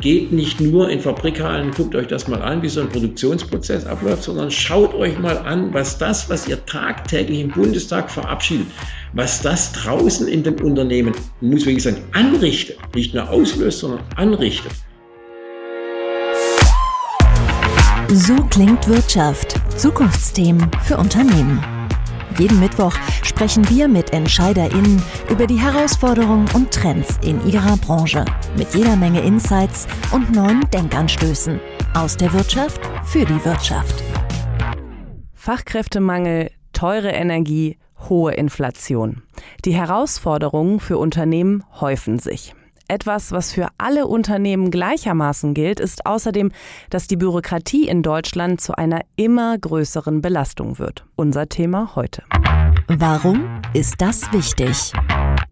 Geht nicht nur in Fabrikhallen, guckt euch das mal an, wie so ein Produktionsprozess abläuft, sondern schaut euch mal an, was das, was ihr tagtäglich im Bundestag verabschiedet, was das draußen in den Unternehmen, muss wirklich sagen, anrichtet. Nicht nur auslöst, sondern anrichtet. So klingt Wirtschaft. Zukunftsthemen für Unternehmen. Jeden Mittwoch sprechen wir mit EntscheiderInnen über die Herausforderungen und Trends in ihrer Branche. Mit jeder Menge Insights und neuen Denkanstößen. Aus der Wirtschaft für die Wirtschaft. Fachkräftemangel, teure Energie, hohe Inflation. Die Herausforderungen für Unternehmen häufen sich. Etwas, was für alle Unternehmen gleichermaßen gilt, ist außerdem, dass die Bürokratie in Deutschland zu einer immer größeren Belastung wird. Unser Thema heute. Warum ist das wichtig?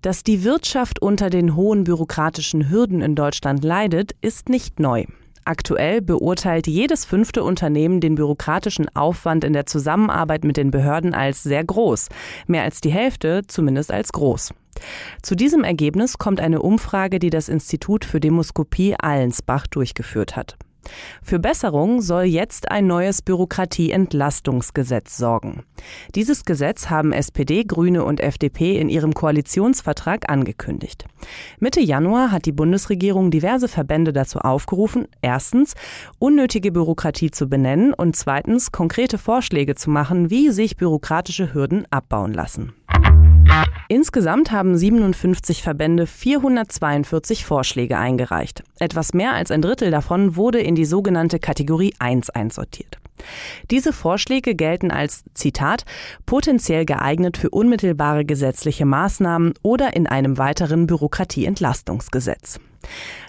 Dass die Wirtschaft unter den hohen bürokratischen Hürden in Deutschland leidet, ist nicht neu. Aktuell beurteilt jedes fünfte Unternehmen den bürokratischen Aufwand in der Zusammenarbeit mit den Behörden als sehr groß, mehr als die Hälfte zumindest als groß. Zu diesem Ergebnis kommt eine Umfrage, die das Institut für Demoskopie Allensbach durchgeführt hat. Für Besserung soll jetzt ein neues Bürokratieentlastungsgesetz sorgen. Dieses Gesetz haben SPD, Grüne und FDP in ihrem Koalitionsvertrag angekündigt. Mitte Januar hat die Bundesregierung diverse Verbände dazu aufgerufen, erstens unnötige Bürokratie zu benennen und zweitens konkrete Vorschläge zu machen, wie sich bürokratische Hürden abbauen lassen. Insgesamt haben 57 Verbände 442 Vorschläge eingereicht. Etwas mehr als ein Drittel davon wurde in die sogenannte Kategorie 1 einsortiert. Diese Vorschläge gelten als, Zitat, potenziell geeignet für unmittelbare gesetzliche Maßnahmen oder in einem weiteren Bürokratieentlastungsgesetz.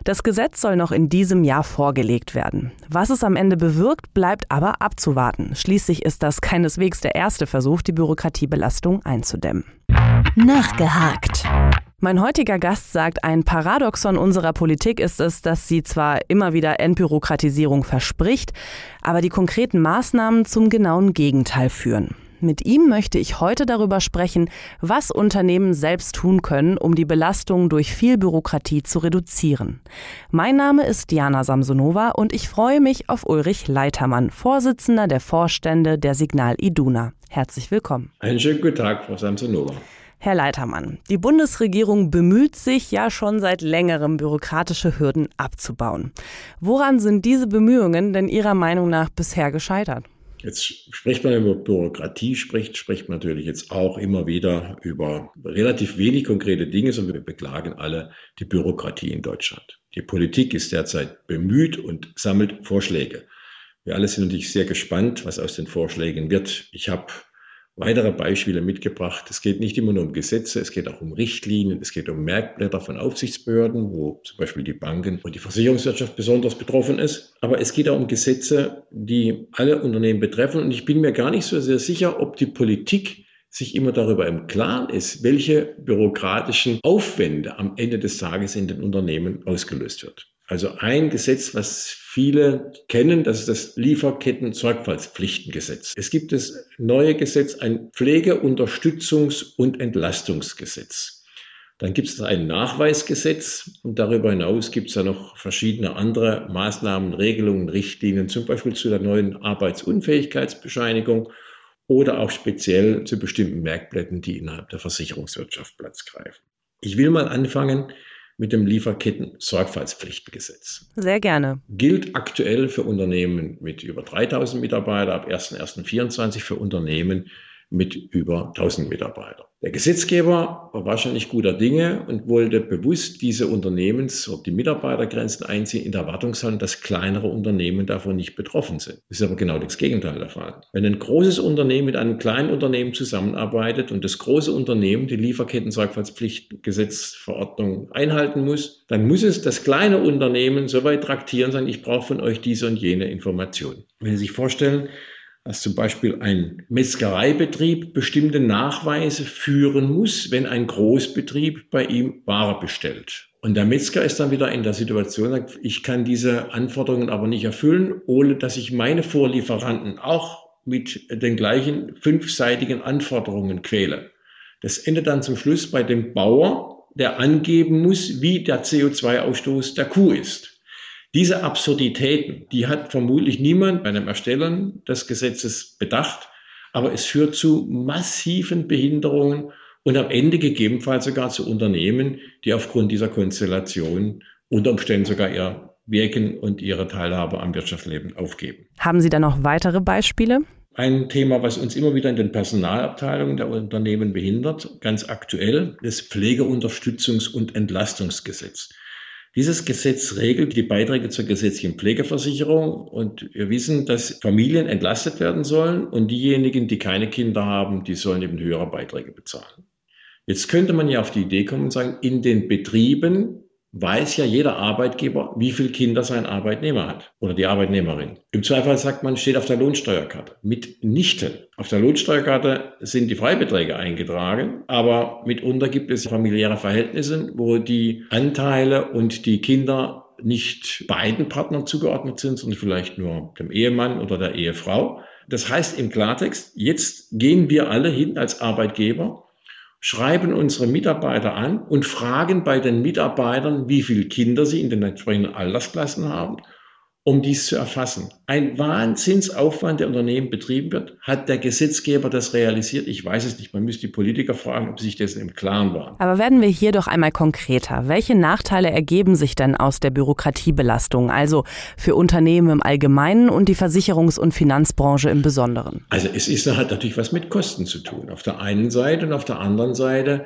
Das Gesetz soll noch in diesem Jahr vorgelegt werden. Was es am Ende bewirkt, bleibt aber abzuwarten. Schließlich ist das keineswegs der erste Versuch, die Bürokratiebelastung einzudämmen. Nachgehakt. Mein heutiger Gast sagt, ein Paradoxon unserer Politik ist es, dass sie zwar immer wieder Entbürokratisierung verspricht, aber die konkreten Maßnahmen zum genauen Gegenteil führen. Mit ihm möchte ich heute darüber sprechen, was Unternehmen selbst tun können, um die Belastung durch viel Bürokratie zu reduzieren. Mein Name ist Diana Samsonova und ich freue mich auf Ulrich Leitermann, Vorsitzender der Vorstände der Signal Iduna. Herzlich willkommen. Einen schönen guten Tag, Frau Samsonova. Herr Leitermann, die Bundesregierung bemüht sich ja schon seit längerem, bürokratische Hürden abzubauen. Woran sind diese Bemühungen denn Ihrer Meinung nach bisher gescheitert? Jetzt spricht man über Bürokratie, spricht, spricht man natürlich jetzt auch immer wieder über relativ wenig konkrete Dinge, sondern wir beklagen alle die Bürokratie in Deutschland. Die Politik ist derzeit bemüht und sammelt Vorschläge. Wir alle sind natürlich sehr gespannt, was aus den Vorschlägen wird. Ich habe weitere Beispiele mitgebracht. Es geht nicht immer nur um Gesetze, es geht auch um Richtlinien, es geht um Merkblätter von Aufsichtsbehörden, wo zum Beispiel die Banken und die Versicherungswirtschaft besonders betroffen ist. Aber es geht auch um Gesetze, die alle Unternehmen betreffen. Und ich bin mir gar nicht so sehr sicher, ob die Politik sich immer darüber im Klaren ist, welche bürokratischen Aufwände am Ende des Tages in den Unternehmen ausgelöst wird. Also ein Gesetz, was viele kennen, das ist das Lieferketten-Sorgfaltspflichtengesetz. Es gibt das neue Gesetz, ein Pflegeunterstützungs- und Entlastungsgesetz. Dann gibt es ein Nachweisgesetz und darüber hinaus gibt es ja noch verschiedene andere Maßnahmen, Regelungen, Richtlinien, zum Beispiel zu der neuen Arbeitsunfähigkeitsbescheinigung oder auch speziell zu bestimmten Merkblätten, die innerhalb der Versicherungswirtschaft Platz greifen. Ich will mal anfangen mit dem Lieferketten-Sorgfaltspflichtengesetz. Sehr gerne. Gilt aktuell für Unternehmen mit über 3000 Mitarbeitern, ab 1.1.24 für Unternehmen mit über 1000 Mitarbeitern. Der Gesetzgeber war wahrscheinlich guter Dinge und wollte bewusst diese Unternehmens- oder die Mitarbeitergrenzen einziehen in der Erwartungshaltung, dass kleinere Unternehmen davon nicht betroffen sind. Das ist aber genau das Gegenteil der Fall. Wenn ein großes Unternehmen mit einem kleinen Unternehmen zusammenarbeitet und das große Unternehmen die Lieferketten-Sorgfaltspflichtgesetzverordnung einhalten muss, dann muss es das kleine Unternehmen so weit traktieren, sagen, ich brauche von euch diese und jene Information. Wenn Sie sich vorstellen, dass zum Beispiel ein Metzgereibetrieb bestimmte Nachweise führen muss, wenn ein Großbetrieb bei ihm Ware bestellt. Und der Metzger ist dann wieder in der Situation, ich kann diese Anforderungen aber nicht erfüllen, ohne dass ich meine Vorlieferanten auch mit den gleichen fünfseitigen Anforderungen quäle. Das endet dann zum Schluss bei dem Bauer, der angeben muss, wie der CO2-Ausstoß der Kuh ist. Diese Absurditäten, die hat vermutlich niemand bei einem Erstellen des Gesetzes bedacht, aber es führt zu massiven Behinderungen und am Ende gegebenenfalls sogar zu Unternehmen, die aufgrund dieser Konstellation unter Umständen sogar ihr Wirken und ihre Teilhabe am Wirtschaftsleben aufgeben. Haben Sie da noch weitere Beispiele? Ein Thema, was uns immer wieder in den Personalabteilungen der Unternehmen behindert, ganz aktuell, das Pflegeunterstützungs- und Entlastungsgesetz. Dieses Gesetz regelt die Beiträge zur gesetzlichen Pflegeversicherung und wir wissen, dass Familien entlastet werden sollen und diejenigen, die keine Kinder haben, die sollen eben höhere Beiträge bezahlen. Jetzt könnte man ja auf die Idee kommen und sagen, in den Betrieben weiß ja jeder Arbeitgeber, wie viele Kinder sein Arbeitnehmer hat oder die Arbeitnehmerin. Im Zweifel sagt man, steht auf der Lohnsteuerkarte. Mitnichten. Auf der Lohnsteuerkarte sind die Freibeträge eingetragen, aber mitunter gibt es familiäre Verhältnisse, wo die Anteile und die Kinder nicht beiden Partnern zugeordnet sind, sondern vielleicht nur dem Ehemann oder der Ehefrau. Das heißt im Klartext, jetzt gehen wir alle hin als Arbeitgeber schreiben unsere Mitarbeiter an und fragen bei den Mitarbeitern, wie viele Kinder sie in den entsprechenden Altersklassen haben um dies zu erfassen. Ein Wahnsinnsaufwand, der Unternehmen betrieben wird. Hat der Gesetzgeber das realisiert? Ich weiß es nicht. Man müsste die Politiker fragen, ob sie sich dessen im Klaren waren. Aber werden wir hier doch einmal konkreter. Welche Nachteile ergeben sich denn aus der Bürokratiebelastung, also für Unternehmen im Allgemeinen und die Versicherungs- und Finanzbranche im Besonderen? Also es ist, hat natürlich was mit Kosten zu tun. Auf der einen Seite und auf der anderen Seite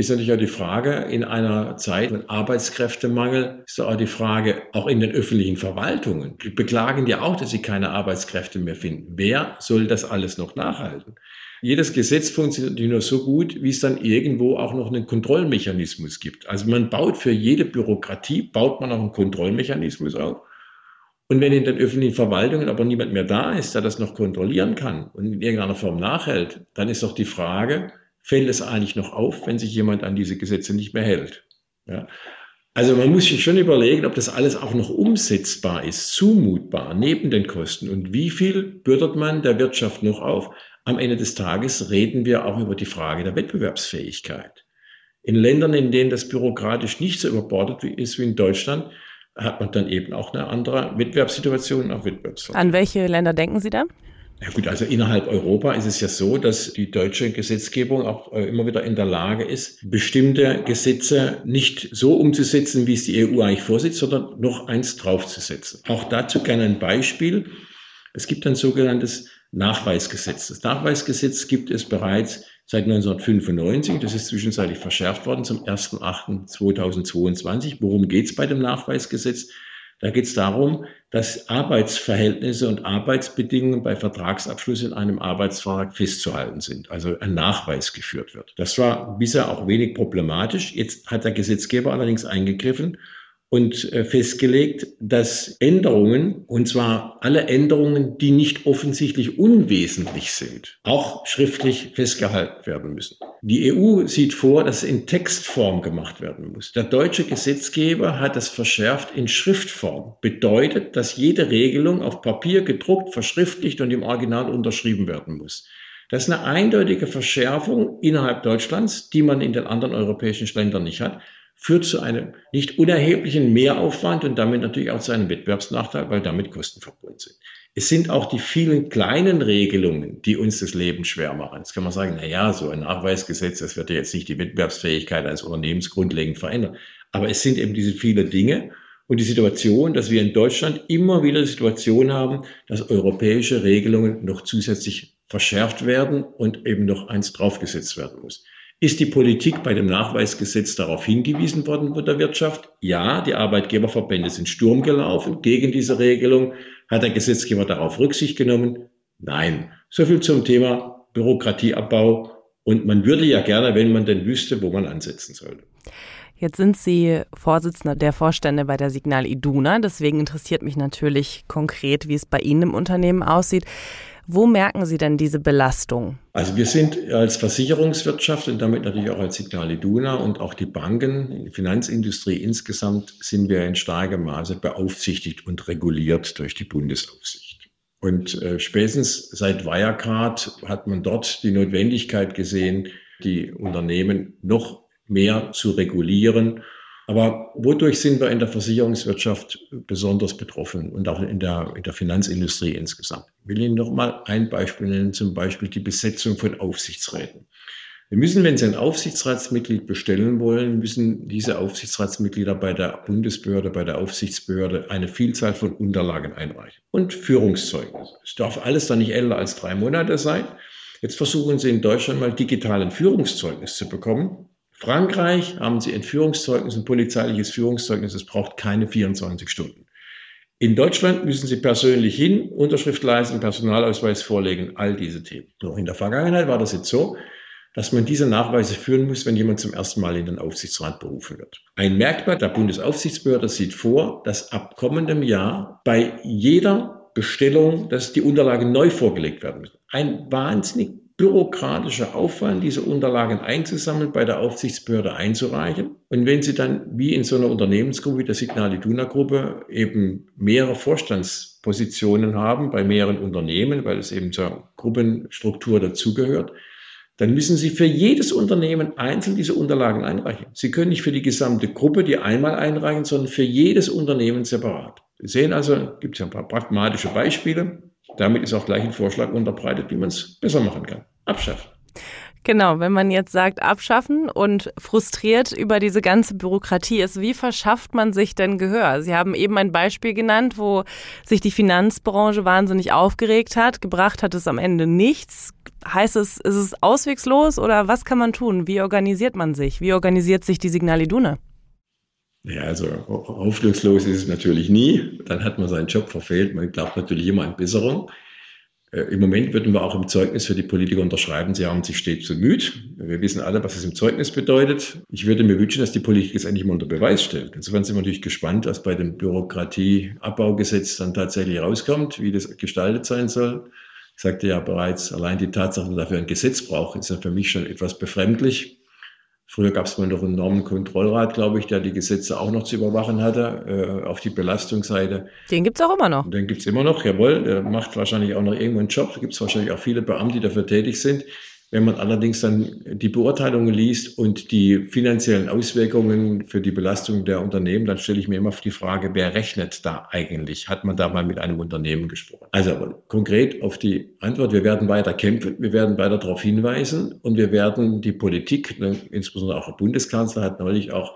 ist natürlich auch die Frage, in einer Zeit mit Arbeitskräftemangel ist auch die Frage, auch in den öffentlichen Verwaltungen, die beklagen ja auch, dass sie keine Arbeitskräfte mehr finden. Wer soll das alles noch nachhalten? Jedes Gesetz funktioniert nur so gut, wie es dann irgendwo auch noch einen Kontrollmechanismus gibt. Also man baut für jede Bürokratie, baut man auch einen Kontrollmechanismus auf. Und wenn in den öffentlichen Verwaltungen aber niemand mehr da ist, der das noch kontrollieren kann und in irgendeiner Form nachhält, dann ist doch die Frage, fällt es eigentlich noch auf, wenn sich jemand an diese Gesetze nicht mehr hält. Ja? Also man muss sich schon überlegen, ob das alles auch noch umsetzbar ist, zumutbar, neben den Kosten. Und wie viel bürdet man der Wirtschaft noch auf? Am Ende des Tages reden wir auch über die Frage der Wettbewerbsfähigkeit. In Ländern, in denen das bürokratisch nicht so überbordet ist wie in Deutschland, hat man dann eben auch eine andere Wettbewerbssituation auch Wettbewerbsvorteile. An welche Länder denken Sie da? Ja gut, also innerhalb Europa ist es ja so, dass die deutsche Gesetzgebung auch äh, immer wieder in der Lage ist, bestimmte Gesetze nicht so umzusetzen, wie es die EU eigentlich vorsieht, sondern noch eins draufzusetzen. Auch dazu gerne ein Beispiel. Es gibt ein sogenanntes Nachweisgesetz. Das Nachweisgesetz gibt es bereits seit 1995. Das ist zwischenzeitlich verschärft worden zum 1.8.2022. Worum geht es bei dem Nachweisgesetz? Da geht es darum, dass Arbeitsverhältnisse und Arbeitsbedingungen bei Vertragsabschluss in einem Arbeitsvertrag festzuhalten sind, also ein Nachweis geführt wird. Das war bisher auch wenig problematisch. Jetzt hat der Gesetzgeber allerdings eingegriffen und äh, festgelegt, dass Änderungen, und zwar alle Änderungen, die nicht offensichtlich unwesentlich sind, auch schriftlich festgehalten werden müssen. Die EU sieht vor, dass in Textform gemacht werden muss. Der deutsche Gesetzgeber hat das verschärft in Schriftform. Bedeutet, dass jede Regelung auf Papier gedruckt, verschriftlicht und im Original unterschrieben werden muss. Das ist eine eindeutige Verschärfung innerhalb Deutschlands, die man in den anderen europäischen Ländern nicht hat führt zu einem nicht unerheblichen Mehraufwand und damit natürlich auch zu einem Wettbewerbsnachteil, weil damit Kosten verbunden sind. Es sind auch die vielen kleinen Regelungen, die uns das Leben schwer machen. Jetzt kann man sagen, na ja, so ein Nachweisgesetz, das wird ja jetzt nicht die Wettbewerbsfähigkeit eines Unternehmens grundlegend verändern. Aber es sind eben diese vielen Dinge und die Situation, dass wir in Deutschland immer wieder die Situation haben, dass europäische Regelungen noch zusätzlich verschärft werden und eben noch eins draufgesetzt werden muss. Ist die Politik bei dem Nachweisgesetz darauf hingewiesen worden von der Wirtschaft? Ja, die Arbeitgeberverbände sind Sturm gelaufen gegen diese Regelung. Hat der Gesetzgeber darauf Rücksicht genommen? Nein. So viel zum Thema Bürokratieabbau. Und man würde ja gerne, wenn man denn wüsste, wo man ansetzen sollte. Jetzt sind Sie Vorsitzender der Vorstände bei der Signal Iduna. Deswegen interessiert mich natürlich konkret, wie es bei Ihnen im Unternehmen aussieht. Wo merken Sie denn diese Belastung? Also wir sind als Versicherungswirtschaft und damit natürlich auch als Signal Iduna und auch die Banken, die Finanzindustrie insgesamt sind wir in starkem Maße beaufsichtigt und reguliert durch die Bundesaufsicht. Und äh, spätestens seit Wirecard hat man dort die Notwendigkeit gesehen, die Unternehmen noch mehr zu regulieren Aber wodurch sind wir in der Versicherungswirtschaft besonders betroffen und auch in der, in der Finanzindustrie insgesamt? Ich will Ihnen noch mal ein Beispiel nennen, zum Beispiel die Besetzung von Aufsichtsräten. Wir müssen, wenn Sie ein Aufsichtsratsmitglied bestellen wollen, müssen diese Aufsichtsratsmitglieder bei der Bundesbehörde, bei der Aufsichtsbehörde eine Vielzahl von Unterlagen einreichen und Führungszeugnisse. Es darf alles dann nicht älter als drei Monate sein. Jetzt versuchen Sie in Deutschland mal digitalen Führungszeugnis zu bekommen. Frankreich haben Sie ein Führungszeugnis, ein polizeiliches Führungszeugnis, es braucht keine 24 Stunden. In Deutschland müssen Sie persönlich hin, Unterschrift leisten, Personalausweis vorlegen, all diese Themen. Noch in der Vergangenheit war das jetzt so, dass man diese Nachweise führen muss, wenn jemand zum ersten Mal in den Aufsichtsrat berufen wird. Ein Merkblatt der Bundesaufsichtsbehörde sieht vor, dass ab kommendem Jahr bei jeder Bestellung, dass die Unterlagen neu vorgelegt werden müssen. Ein wahnsinnig bürokratischer Aufwand, diese Unterlagen einzusammeln, bei der Aufsichtsbehörde einzureichen. Und wenn Sie dann wie in so einer Unternehmensgruppe wie der Signal Iduna Gruppe eben mehrere Vorstandspositionen haben bei mehreren Unternehmen, weil es eben zur Gruppenstruktur dazugehört, dann müssen Sie für jedes Unternehmen einzeln diese Unterlagen einreichen. Sie können nicht für die gesamte Gruppe die einmal einreichen, sondern für jedes Unternehmen separat. Sie sehen also, gibt es ja ein paar pragmatische Beispiele. Damit ist auch gleich ein Vorschlag unterbreitet, wie man es besser machen kann. Abschaffen. Genau, wenn man jetzt sagt abschaffen und frustriert über diese ganze Bürokratie ist, wie verschafft man sich denn Gehör? Sie haben eben ein Beispiel genannt, wo sich die Finanzbranche wahnsinnig aufgeregt hat, gebracht hat es am Ende nichts. Heißt es, ist es auswegslos oder was kann man tun? Wie organisiert man sich? Wie organisiert sich die Signal Iduna? Ja, also hoffnungslos ist es natürlich nie. Dann hat man seinen Job verfehlt. Man glaubt natürlich immer an Besserung. Äh, Im Moment würden wir auch im Zeugnis für die Politiker unterschreiben, sie haben sich stets bemüht. Wir wissen alle, was es im Zeugnis bedeutet. Ich würde mir wünschen, dass die Politik es endlich mal unter Beweis stellt. Insofern sind wir natürlich gespannt, was bei dem Bürokratieabbaugesetz dann tatsächlich rauskommt, wie das gestaltet sein soll. Ich sagte ja bereits, allein die Tatsache, dass man dafür ein Gesetz braucht, ist ja für mich schon etwas befremdlich. Früher gab es mal noch einen Normenkontrollrat, glaube ich, der die Gesetze auch noch zu überwachen hatte, äh, auf die Belastungsseite. Den gibt es auch immer noch. Den gibt es immer noch, jawohl. Der macht wahrscheinlich auch noch irgendwo einen Job. Da gibt es wahrscheinlich auch viele Beamte, die dafür tätig sind. Wenn man allerdings dann die Beurteilungen liest und die finanziellen Auswirkungen für die Belastung der Unternehmen, dann stelle ich mir immer die Frage, wer rechnet da eigentlich? Hat man da mal mit einem Unternehmen gesprochen? Also konkret auf die Antwort, wir werden weiter kämpfen, wir werden weiter darauf hinweisen und wir werden die Politik, ne, insbesondere auch der Bundeskanzler hat neulich auch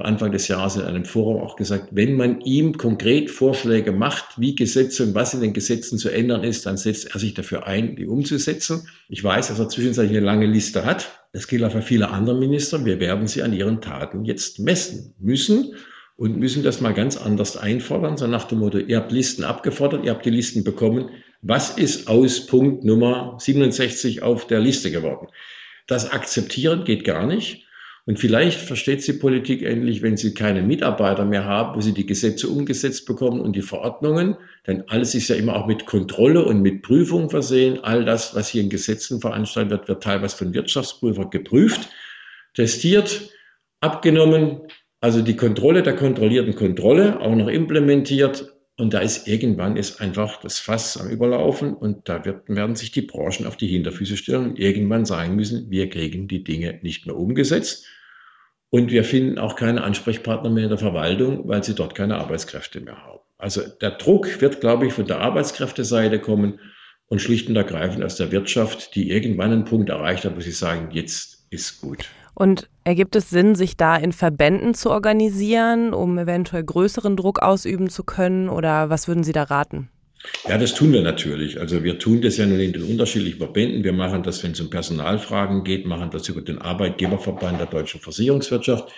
Anfang des Jahres in einem Forum auch gesagt, wenn man ihm konkret Vorschläge macht, wie Gesetze und was in den Gesetzen zu ändern ist, dann setzt er sich dafür ein, die umzusetzen. Ich weiß, dass er zwischenzeitlich eine lange Liste hat. Das gilt auch für viele andere Minister. Wir werden sie an ihren Taten jetzt messen müssen und müssen das mal ganz anders einfordern, so nach dem Motto, ihr habt Listen abgefordert, ihr habt die Listen bekommen. Was ist aus Punkt Nummer 67 auf der Liste geworden? Das akzeptieren geht gar nicht. Und vielleicht versteht sie Politik endlich, wenn sie keine Mitarbeiter mehr haben, wo sie die Gesetze umgesetzt bekommen und die Verordnungen. Denn alles ist ja immer auch mit Kontrolle und mit Prüfung versehen. All das, was hier in Gesetzen veranstaltet wird, wird teilweise von Wirtschaftsprüfern geprüft, testiert, abgenommen. Also die Kontrolle der kontrollierten Kontrolle auch noch implementiert. Und da ist irgendwann ist einfach das Fass am Überlaufen und da wird, werden sich die Branchen auf die Hinterfüße stellen und irgendwann sagen müssen, wir kriegen die Dinge nicht mehr umgesetzt. Und wir finden auch keine Ansprechpartner mehr in der Verwaltung, weil sie dort keine Arbeitskräfte mehr haben. Also der Druck wird, glaube ich, von der Arbeitskräfteseite kommen und schlicht und ergreifend aus der Wirtschaft, die irgendwann einen Punkt erreicht hat, wo sie sagen, jetzt ist gut. Und ergibt es Sinn, sich da in Verbänden zu organisieren, um eventuell größeren Druck ausüben zu können? Oder was würden Sie da raten? Ja, das tun wir natürlich. Also wir tun das ja nun in den unterschiedlichen Verbänden. Wir machen das, wenn es um Personalfragen geht, machen das über den Arbeitgeberverband der deutschen Versicherungswirtschaft.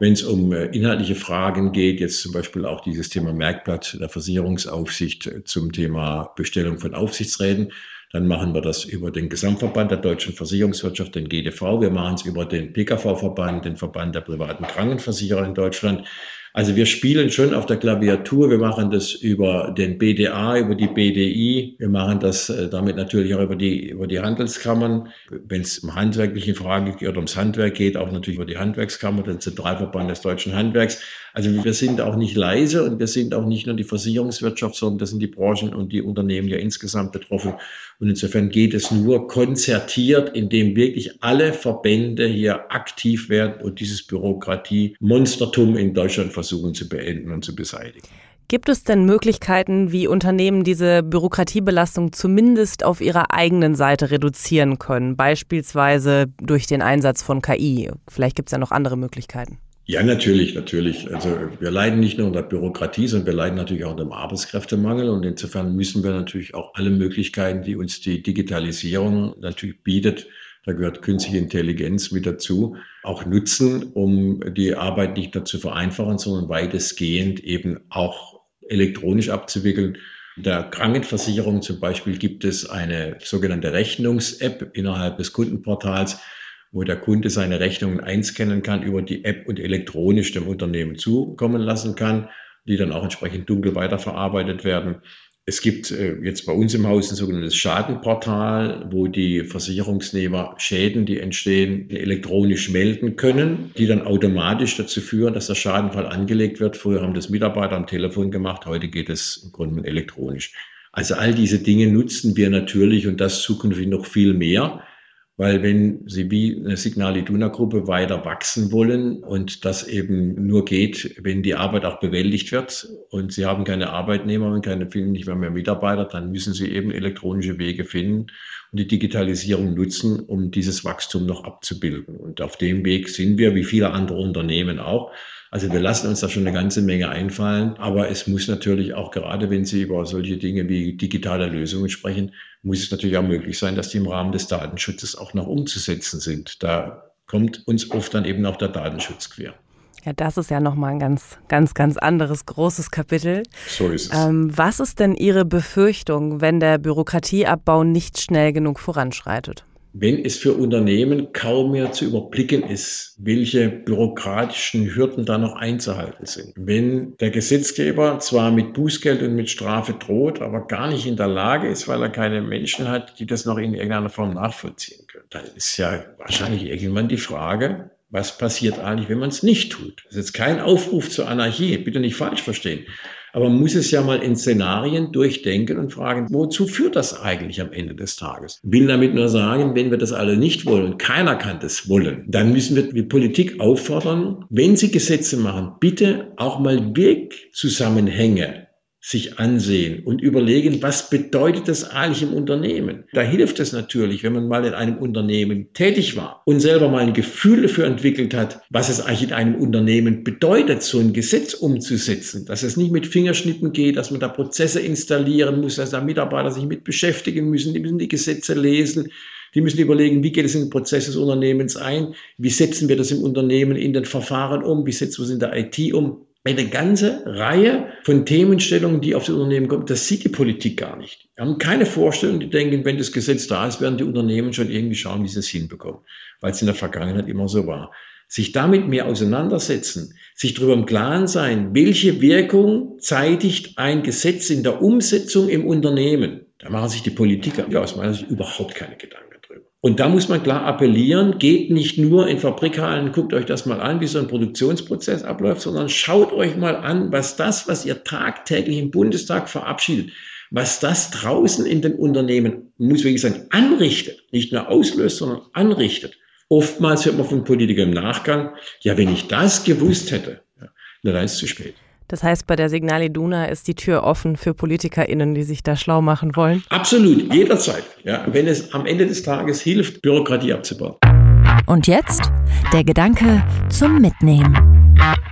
Wenn es um äh, inhaltliche Fragen geht, jetzt zum Beispiel auch dieses Thema Merkblatt der Versicherungsaufsicht äh, zum Thema Bestellung von Aufsichtsräten, dann machen wir das über den Gesamtverband der deutschen Versicherungswirtschaft, den GDV. Wir machen es über den PKV-Verband, den Verband der privaten Krankenversicherer in Deutschland. Also wir spielen schon auf der Klaviatur. Wir machen das über den BDA, über die BDI. Wir machen das äh, damit natürlich auch über die, über die Handelskammern. Wenn es um handwerkliche Fragen geht oder ums Handwerk geht, auch natürlich über die Handwerkskammer, den Zentralverband des deutschen Handwerks. Also wir sind auch nicht leise und wir sind auch nicht nur die Versicherungswirtschaft, sondern das sind die Branchen und die Unternehmen ja insgesamt betroffen. Und insofern geht es nur konzertiert, indem wirklich alle Verbände hier aktiv werden und dieses Bürokratie-Monstertum in Deutschland versuchen zu beenden und zu beseitigen. Gibt es denn Möglichkeiten, wie Unternehmen diese Bürokratiebelastung zumindest auf ihrer eigenen Seite reduzieren können, beispielsweise durch den Einsatz von KI? Vielleicht gibt es ja noch andere Möglichkeiten. Ja, natürlich, natürlich. Also wir leiden nicht nur unter Bürokratie, sondern wir leiden natürlich auch unter dem Arbeitskräftemangel. Und insofern müssen wir natürlich auch alle Möglichkeiten, die uns die Digitalisierung natürlich bietet, da gehört künstliche Intelligenz mit dazu, auch nutzen, um die Arbeit nicht nur zu vereinfachen, sondern weitestgehend eben auch elektronisch abzuwickeln. In der Krankenversicherung zum Beispiel gibt es eine sogenannte Rechnungs-App innerhalb des Kundenportals, wo der Kunde seine Rechnungen einscannen kann über die App und elektronisch dem Unternehmen zukommen lassen kann, die dann auch entsprechend dunkel weiterverarbeitet werden. Es gibt äh, jetzt bei uns im Haus ein sogenanntes Schadenportal, wo die Versicherungsnehmer Schäden, die entstehen, elektronisch melden können, die dann automatisch dazu führen, dass der Schadenfall angelegt wird. Früher haben das Mitarbeiter am Telefon gemacht, heute geht es im Grunde elektronisch. Also all diese Dinge nutzen wir natürlich und das zukünftig noch viel mehr. Weil wenn Sie wie eine Signal Iduna Gruppe weiter wachsen wollen und das eben nur geht, wenn die Arbeit auch bewältigt wird und Sie haben keine Arbeitnehmer und keine, finden nicht mehr, mehr Mitarbeiter, dann müssen Sie eben elektronische Wege finden und die Digitalisierung nutzen, um dieses Wachstum noch abzubilden. Und auf dem Weg sind wir, wie viele andere Unternehmen auch. Also wir lassen uns da schon eine ganze Menge einfallen, aber es muss natürlich auch gerade, wenn Sie über solche Dinge wie digitale Lösungen sprechen, muss es natürlich auch möglich sein, dass die im Rahmen des Datenschutzes auch noch umzusetzen sind. Da kommt uns oft dann eben auch der Datenschutz quer. Ja, das ist ja nochmal ein ganz, ganz, ganz anderes großes Kapitel. So ist es. Ähm, was ist denn Ihre Befürchtung, wenn der Bürokratieabbau nicht schnell genug voranschreitet? Wenn es für Unternehmen kaum mehr zu überblicken ist, welche bürokratischen Hürden da noch einzuhalten sind. Wenn der Gesetzgeber zwar mit Bußgeld und mit Strafe droht, aber gar nicht in der Lage ist, weil er keine Menschen hat, die das noch in irgendeiner Form nachvollziehen können, dann ist ja wahrscheinlich irgendwann die Frage, was passiert eigentlich, wenn man es nicht tut? Das ist jetzt kein Aufruf zur Anarchie, bitte nicht falsch verstehen. Aber man muss es ja mal in Szenarien durchdenken und fragen, wozu führt das eigentlich am Ende des Tages? Ich will damit nur sagen, wenn wir das alle nicht wollen, keiner kann das wollen, dann müssen wir die Politik auffordern, wenn sie Gesetze machen, bitte auch mal Wegzusammenhänge sich ansehen und überlegen, was bedeutet das eigentlich im Unternehmen. Da hilft es natürlich, wenn man mal in einem Unternehmen tätig war und selber mal ein Gefühl dafür entwickelt hat, was es eigentlich in einem Unternehmen bedeutet, so ein Gesetz umzusetzen, dass es nicht mit Fingerschnippen geht, dass man da Prozesse installieren muss, dass da Mitarbeiter sich mit beschäftigen müssen, die müssen die Gesetze lesen, die müssen überlegen, wie geht es in den Prozess des Unternehmens ein, wie setzen wir das im Unternehmen in den Verfahren um, wie setzen wir es in der IT um eine ganze Reihe von Themenstellungen, die auf das Unternehmen kommen. Das sieht die Politik gar nicht. Wir haben keine Vorstellung, die denken, wenn das Gesetz da ist, werden die Unternehmen schon irgendwie schauen, wie sie es hinbekommen, weil es in der Vergangenheit immer so war. Sich damit mehr auseinandersetzen, sich darüber im Klaren sein, welche Wirkung zeitigt ein Gesetz in der Umsetzung im Unternehmen. Da machen sich die Politiker ja, aus meiner Sicht überhaupt keine Gedanken. Und da muss man klar appellieren, geht nicht nur in Fabrikhallen, guckt euch das mal an, wie so ein Produktionsprozess abläuft, sondern schaut euch mal an, was das, was ihr tagtäglich im Bundestag verabschiedet, was das draußen in den Unternehmen, muss wirklich sagen, anrichtet, nicht nur auslöst, sondern anrichtet. Oftmals hört man von Politikern im Nachgang, ja, wenn ich das gewusst hätte, ja, dann ist es zu spät. Das heißt, bei der Signal Iduna ist die Tür offen für PolitikerInnen, die sich da schlau machen wollen? Absolut, jederzeit. Ja, wenn es am Ende des Tages hilft, Bürokratie abzubauen. Und jetzt der Gedanke zum Mitnehmen.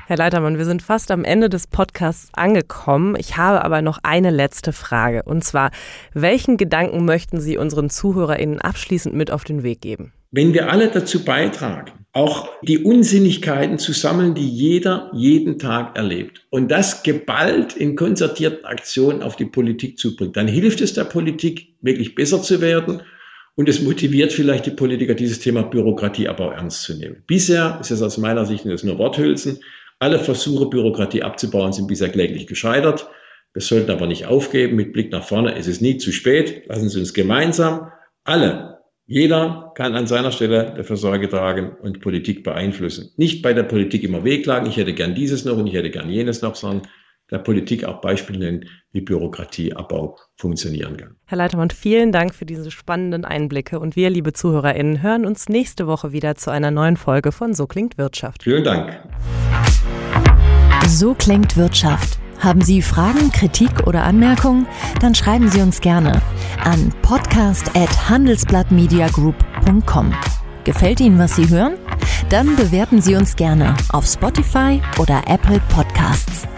Herr Leitermann, wir sind fast am Ende des Podcasts angekommen. Ich habe aber noch eine letzte Frage. Und zwar, welchen Gedanken möchten Sie unseren ZuhörerInnen abschließend mit auf den Weg geben? Wenn wir alle dazu beitragen, auch die Unsinnigkeiten zu sammeln, die jeder jeden Tag erlebt und das geballt in konzertierten Aktionen auf die Politik zubringt, dann hilft es der Politik, wirklich besser zu werden und es motiviert vielleicht die Politiker, dieses Thema Bürokratieabbau ernst zu nehmen. Bisher ist es aus meiner Sicht nur Worthülsen, Alle Versuche, Bürokratie abzubauen, sind bisher kläglich gescheitert. Wir sollten aber nicht aufgeben. Mit Blick nach vorne ist es nie zu spät. Lassen Sie uns gemeinsam alle, jeder kann an seiner Stelle dafür Sorge tragen und Politik beeinflussen. Nicht bei der Politik immer wehklagen, ich hätte gern dieses noch und ich hätte gern jenes noch, sondern der Politik auch Beispiele nennen, wie Bürokratieabbau funktionieren kann. Herr Leitermann, vielen Dank für diese spannenden Einblicke und wir, liebe ZuhörerInnen, hören uns nächste Woche wieder zu einer neuen Folge von So klingt Wirtschaft. Vielen Dank. So klingt Wirtschaft. Haben Sie Fragen, Kritik oder Anmerkungen? Dann schreiben Sie uns gerne an podcast@handelsblattmediagroup.com. Gefällt Ihnen, was Sie hören? Dann bewerten Sie uns gerne auf Spotify oder Apple Podcasts.